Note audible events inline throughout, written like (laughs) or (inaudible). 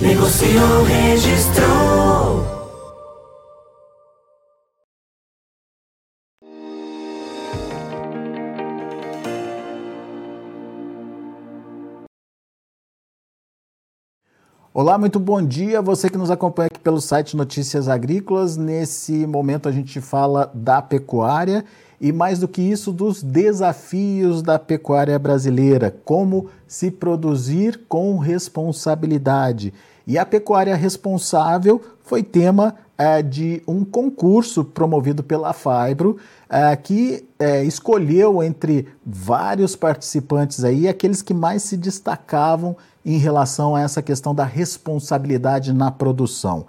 Negociou, registrou. Olá, muito bom dia. Você que nos acompanha aqui pelo site Notícias Agrícolas. Nesse momento a gente fala da pecuária e, mais do que isso, dos desafios da pecuária brasileira. Como se produzir com responsabilidade. E a pecuária responsável foi tema é, de um concurso promovido pela Fibro, é, que é, escolheu entre vários participantes aí aqueles que mais se destacavam em relação a essa questão da responsabilidade na produção.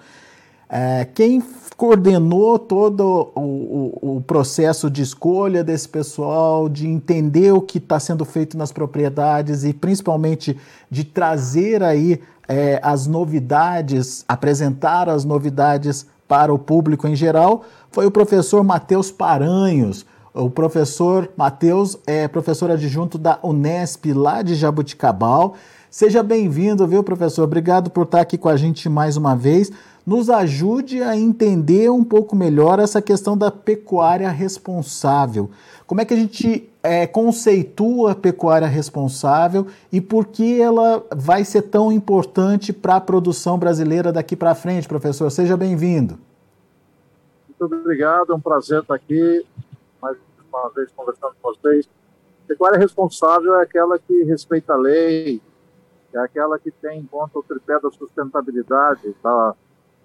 É, quem coordenou todo o, o, o, processo de escolha desse pessoal, de entender o que está sendo feito nas propriedades e principalmente de trazer aí é, as novidades, apresentar as novidades para o público em geral, foi o professor Matheus Paranhos. O professor Matheus é professor adjunto da Unesp lá de Jabuticabal Seja bem-vindo, viu, professor? Obrigado por estar aqui com a gente mais uma vez. Nos ajude a entender um pouco melhor essa questão da pecuária responsável. Como é que a gente é, conceitua a pecuária responsável e por que ela vai ser tão importante para a produção brasileira daqui para frente, professor? Seja bem-vindo. Muito obrigado, é um prazer estar aqui mais uma vez conversando com vocês. Pecuária responsável é aquela que respeita a lei, é aquela que tem em conta o tripé da sustentabilidade, está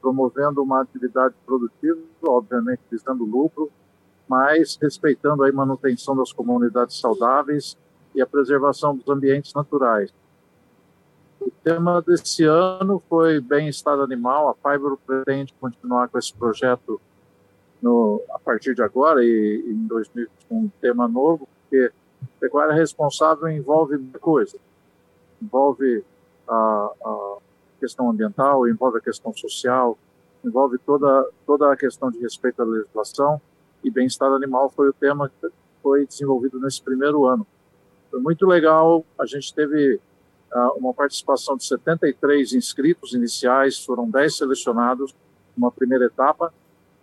promovendo uma atividade produtiva, obviamente visando lucro, mas respeitando a manutenção das comunidades saudáveis e a preservação dos ambientes naturais. O tema desse ano foi bem-estar animal. A Fibro pretende continuar com esse projeto no, a partir de agora e, em 2000 um tema novo, porque pecuária responsável envolve coisa envolve a, a questão ambiental, envolve a questão social, envolve toda, toda a questão de respeito à legislação e bem-estar animal foi o tema que foi desenvolvido nesse primeiro ano. Foi muito legal, a gente teve uh, uma participação de 73 inscritos iniciais, foram 10 selecionados numa primeira etapa,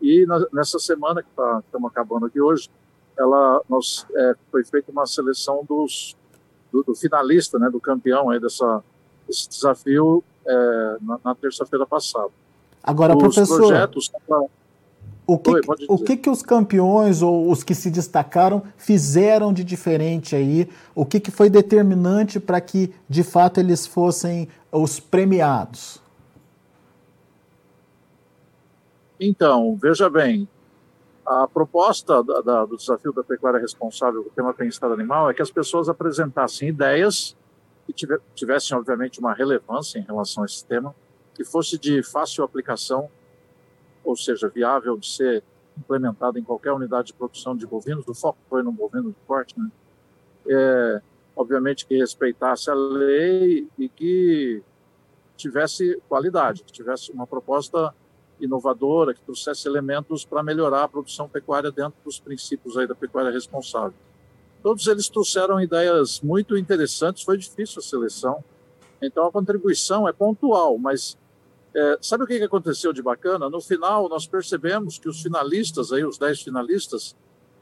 e na, nessa semana que tá, estamos acabando aqui hoje, ela, nós, é, foi feita uma seleção dos do, do, finalista, né, do campeão aí dessa, desse desafio é, na, na terça-feira passada. Agora, os professor, projetos, o, que, Oi, o que, que os campeões ou os que se destacaram fizeram de diferente aí? O que, que foi determinante para que, de fato, eles fossem os premiados? Então, veja bem, a proposta da, da, do desafio da pecuária responsável do tema bem-estar animal é que as pessoas apresentassem ideias que tivessem, obviamente, uma relevância em relação a esse tema, que fosse de fácil aplicação, ou seja, viável de ser implementada em qualquer unidade de produção de bovinos, o foco foi no bovino de corte, né? É, obviamente que respeitasse a lei e que tivesse qualidade, que tivesse uma proposta inovadora, que trouxesse elementos para melhorar a produção pecuária dentro dos princípios aí da pecuária responsável. Todos eles trouxeram ideias muito interessantes, foi difícil a seleção, então a contribuição é pontual, mas é, sabe o que aconteceu de bacana? No final, nós percebemos que os finalistas, aí, os 10 finalistas,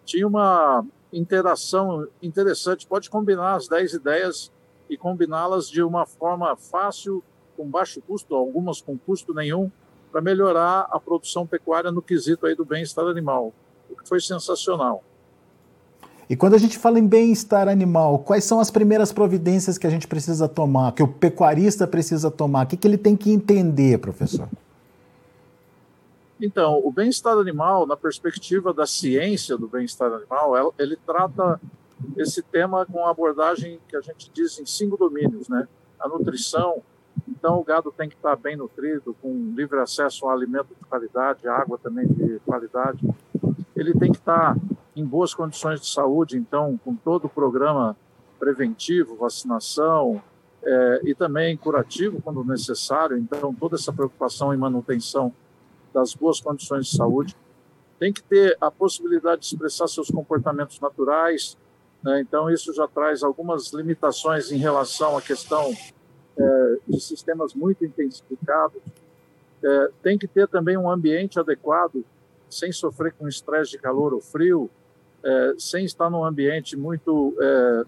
tinham uma interação interessante. Pode combinar as 10 ideias e combiná-las de uma forma fácil, com baixo custo, algumas com custo nenhum, para melhorar a produção pecuária no quesito aí do bem-estar animal, o que foi sensacional. E quando a gente fala em bem-estar animal, quais são as primeiras providências que a gente precisa tomar, que o pecuarista precisa tomar? O que, que ele tem que entender, professor? Então, o bem-estar animal, na perspectiva da ciência do bem-estar animal, ele trata esse tema com a abordagem que a gente diz em cinco domínios, né? A nutrição, Então, o gado tem que estar bem nutrido, com livre acesso a alimento de qualidade, água também de qualidade. Ele tem que estar em boas condições de saúde, então, com todo o programa preventivo, vacinação é, e também curativo quando necessário. Então, toda essa preocupação em manutenção das boas condições de saúde. Tem que ter a possibilidade de expressar seus comportamentos naturais. Né? Então, isso já traz algumas limitações em relação à questão é, de sistemas muito intensificados. É, tem que ter também um ambiente adequado, sem sofrer com estresse de calor ou frio, é, sem estar num ambiente muito é,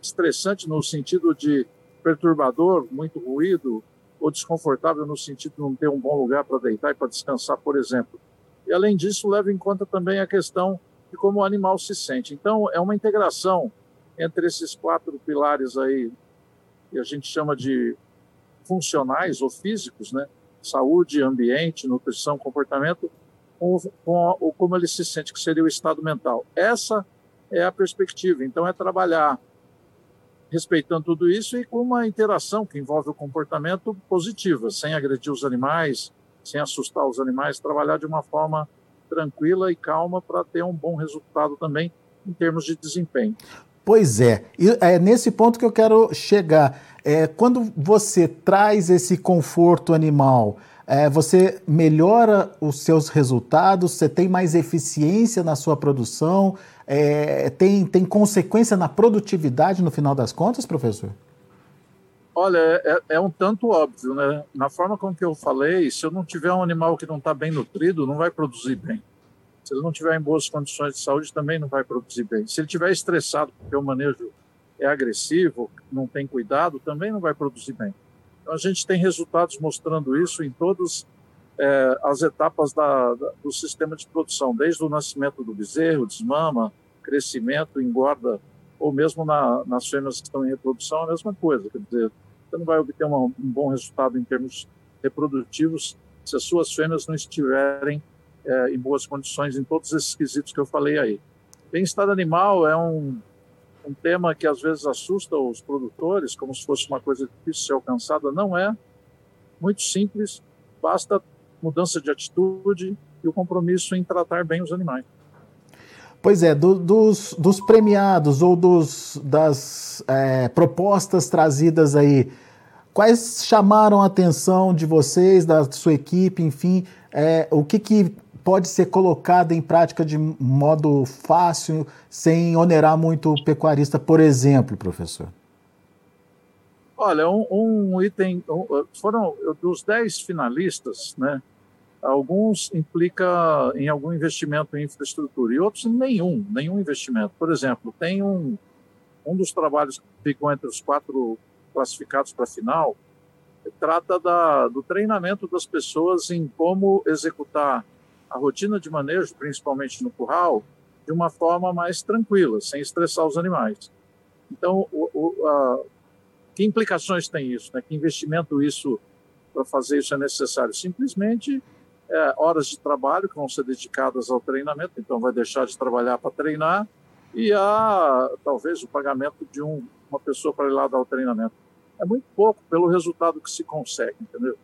estressante no sentido de perturbador, muito ruído, ou desconfortável no sentido de não ter um bom lugar para deitar e para descansar, por exemplo. E além disso, leva em conta também a questão de como o animal se sente. Então, é uma integração entre esses quatro pilares aí que a gente chama de funcionais ou físicos, né? Saúde, ambiente, nutrição, comportamento, com, com, com como ele se sente, que seria o estado mental. Essa é a perspectiva. Então, é trabalhar respeitando tudo isso e com uma interação que envolve o comportamento positiva, sem agredir os animais, sem assustar os animais, trabalhar de uma forma tranquila e calma para ter um bom resultado também em termos de desempenho. Pois é, e é nesse ponto que eu quero chegar. É, quando você traz esse conforto animal, é, você melhora os seus resultados, você tem mais eficiência na sua produção, é, tem, tem consequência na produtividade no final das contas, professor? Olha, é, é, um tanto óbvio, né? Na forma com que eu falei, se eu não tiver um animal que não está bem nutrido, não vai produzir bem. Se ele não tiver em boas condições de saúde, também não vai produzir bem. Se ele estiver estressado porque o manejo é agressivo, não tem cuidado, também não vai produzir bem. Então a gente tem resultados mostrando isso em todas é, as etapas da, da, do sistema de produção, desde o nascimento do bezerro, desmama, crescimento, engorda, ou mesmo na, nas fêmeas que estão em reprodução, a mesma coisa. Quer dizer, você não vai obter uma, um bom resultado em termos reprodutivos se as suas fêmeas não estiverem é, em boas condições em todos esses quesitos que eu falei aí. Bem-estar animal é um, um tema que às vezes assusta os produtores, como se fosse uma coisa difícil de ser alcançada. Não é. Muito simples, basta mudança de atitude e o compromisso em tratar bem os animais. Pois é, do, dos, dos, premiados ou dos, das é, propostas trazidas aí, quais chamaram a atenção de vocês, da sua equipe, enfim, é, o que, que pode ser colocado em prática de modo fácil, sem onerar muito o pecuarista, por exemplo, professor? Olha, um, um item, um, foram dos dez finalistas, né? Alguns implica em algum investimento em infraestrutura e outros nenhum, nenhum investimento. Por exemplo, tem um, um dos trabalhos que ficam entre os quatro classificados para a final, trata da, do treinamento das pessoas em como executar a rotina de manejo, principalmente no curral, de uma forma mais tranquila, sem estressar os animais. Então, o, o, a, que implicações tem isso? Né? Que investimento isso para fazer isso é necessário? Simplesmente é, horas de trabalho que vão ser dedicadas ao treinamento, então vai deixar de trabalhar para treinar e a talvez o pagamento de um, uma pessoa para ir lá dar o treinamento. É muito pouco pelo resultado que se consegue, entendeu?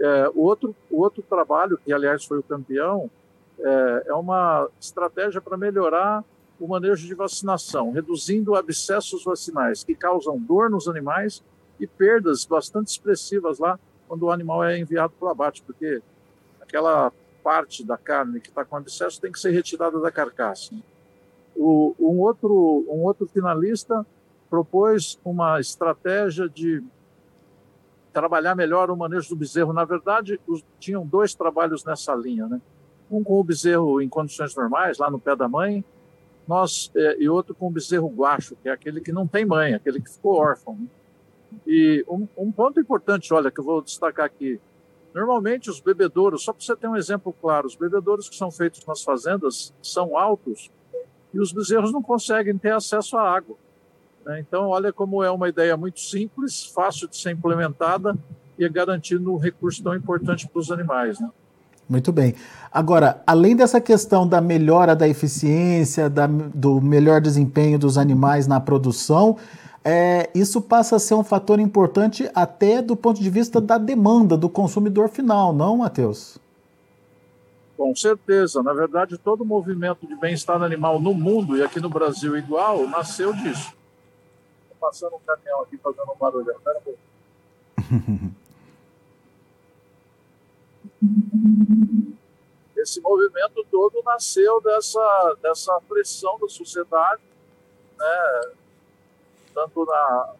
É, o, outro, o outro trabalho, que aliás foi o campeão, é, é uma estratégia para melhorar o manejo de vacinação, reduzindo abscessos vacinais que causam dor nos animais e perdas bastante expressivas lá quando o animal é enviado para o abate, porque aquela parte da carne que está com abscesso tem que ser retirada da carcaça. O, um, outro, um outro finalista propôs uma estratégia de trabalhar melhor o manejo do bezerro. Na verdade, os, tinham dois trabalhos nessa linha, né? Um com o bezerro em condições normais, lá no pé da mãe, nós é, e outro com o bezerro guacho, que é aquele que não tem mãe, aquele que ficou órfão. Né? E um, um, ponto importante, olha, que eu vou destacar aqui. Normalmente os bebedouros, só para você ter um exemplo claro, os bebedouros que são feitos nas fazendas são altos e os bezerros não conseguem ter acesso à água. Né? Então, olha como é uma ideia muito simples, fácil de ser implementada e garantindo um recurso tão importante para os animais. Né? Muito bem. Agora, além dessa questão da melhora da eficiência, da, do melhor desempenho dos animais na produção, é, isso passa a ser um fator importante até do ponto de vista da demanda do consumidor final, não, Matheus? Com certeza. Na verdade, todo o movimento de bem-estar animal no mundo e aqui no Brasil igual nasceu disso. Passando um caminhão aqui fazendo um barulho. Espera um. (laughs) Esse movimento todo nasceu dessa, dessa pressão da sociedade, né? tanto na,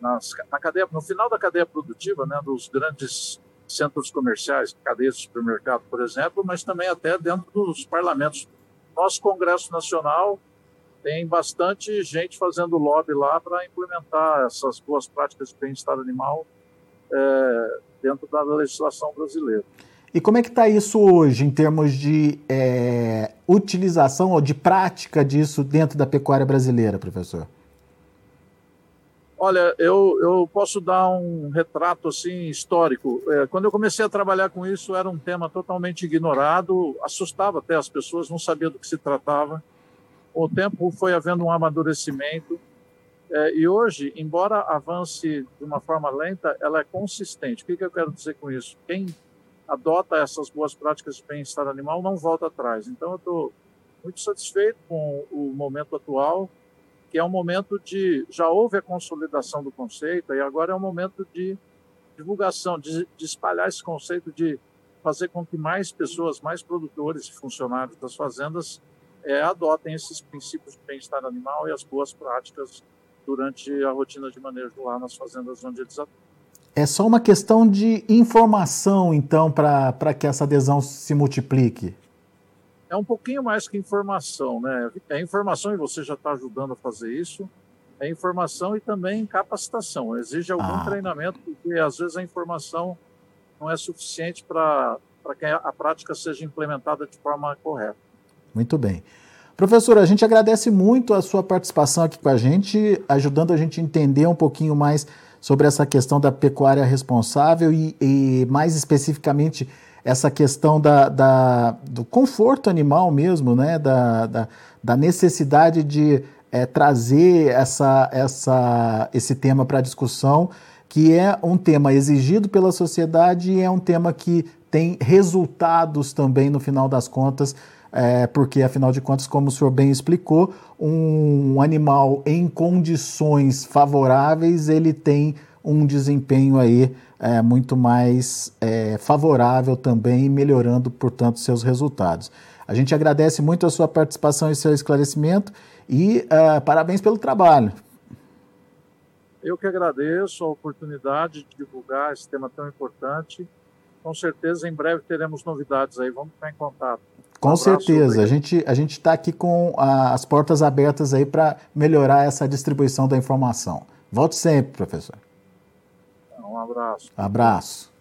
nas, na cadeia, no final da cadeia produtiva, né? dos grandes centros comerciais, cadeias de supermercado, por exemplo, mas também até dentro dos parlamentos. Nosso Congresso Nacional tem bastante gente fazendo lobby lá para implementar essas boas práticas de bem-estar animal é, dentro da legislação brasileira. E como é que está isso hoje em termos de é, utilização ou de prática disso dentro da pecuária brasileira, professor? Olha, eu, eu posso dar um retrato assim histórico. É, quando eu comecei a trabalhar com isso, era um tema totalmente ignorado, assustava até as pessoas, não sabia do que se tratava. O tempo foi havendo um amadurecimento. É, e hoje, embora avance de uma forma lenta, ela é consistente. O que, que eu quero dizer com isso? Quem adota essas boas práticas de bem-estar animal não volta atrás. Então, eu estou muito satisfeito com o momento atual, que é um momento de. Já houve a consolidação do conceito, e agora é um momento de divulgação, de, de espalhar esse conceito, de fazer com que mais pessoas, mais produtores e funcionários das fazendas é, adotem esses princípios de bem-estar animal e as boas práticas durante a rotina de manejo lá nas fazendas onde eles atuam. É só uma questão de informação, então, para que essa adesão se multiplique? É um pouquinho mais que informação, né? É informação e você já está ajudando a fazer isso. É informação e também capacitação. Exige algum ah. treinamento, porque às vezes a informação não é suficiente para que a prática seja implementada de forma correta. Muito bem. Professor, a gente agradece muito a sua participação aqui com a gente, ajudando a gente a entender um pouquinho mais sobre essa questão da pecuária responsável e, e mais especificamente essa questão da, da, do conforto animal mesmo, né? da, da, da necessidade de é, trazer essa, essa, esse tema para discussão, que é um tema exigido pela sociedade e é um tema que tem resultados também, no final das contas, é, porque afinal de contas, como o senhor bem explicou, um animal em condições favoráveis ele tem um desempenho aí é, muito mais é, favorável também, melhorando, portanto, seus resultados. A gente agradece muito a sua participação e seu esclarecimento e uh, parabéns pelo trabalho. Eu que agradeço a oportunidade de divulgar esse tema tão importante. Com certeza, em breve teremos novidades aí. Vamos ficar em contato. Com um certeza. A gente a gente está aqui com a, as portas abertas aí para melhorar essa distribuição da informação. Volte sempre, professor. Um abraço. Abraço.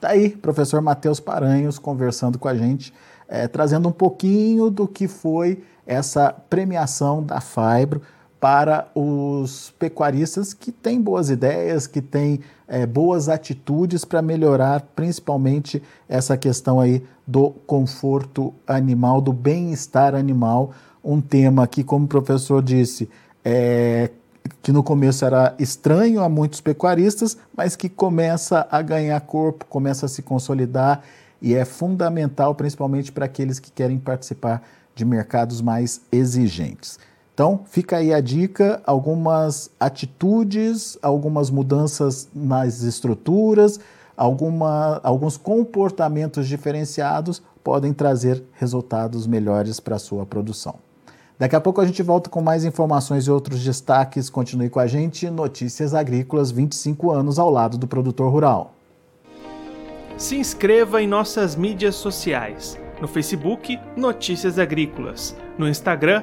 Tá aí, professor Matheus Paranhos conversando com a gente, é, trazendo um pouquinho do que foi essa premiação da Fibro para os pecuaristas que têm boas ideias, que têm é, boas atitudes para melhorar principalmente essa questão aí do conforto animal, do bem-estar animal, um tema que, como o professor disse, é, que no começo era estranho a muitos pecuaristas, mas que começa a ganhar corpo, começa a se consolidar e é fundamental principalmente para aqueles que querem participar de mercados mais exigentes. Então, fica aí a dica, algumas atitudes, algumas mudanças nas estruturas, alguma, alguns comportamentos diferenciados podem trazer resultados melhores para a sua produção. Daqui a pouco a gente volta com mais informações e outros destaques. Continue com a gente. Notícias Agrícolas 25 anos ao lado do produtor rural. Se inscreva em nossas mídias sociais. No Facebook, Notícias Agrícolas. No Instagram,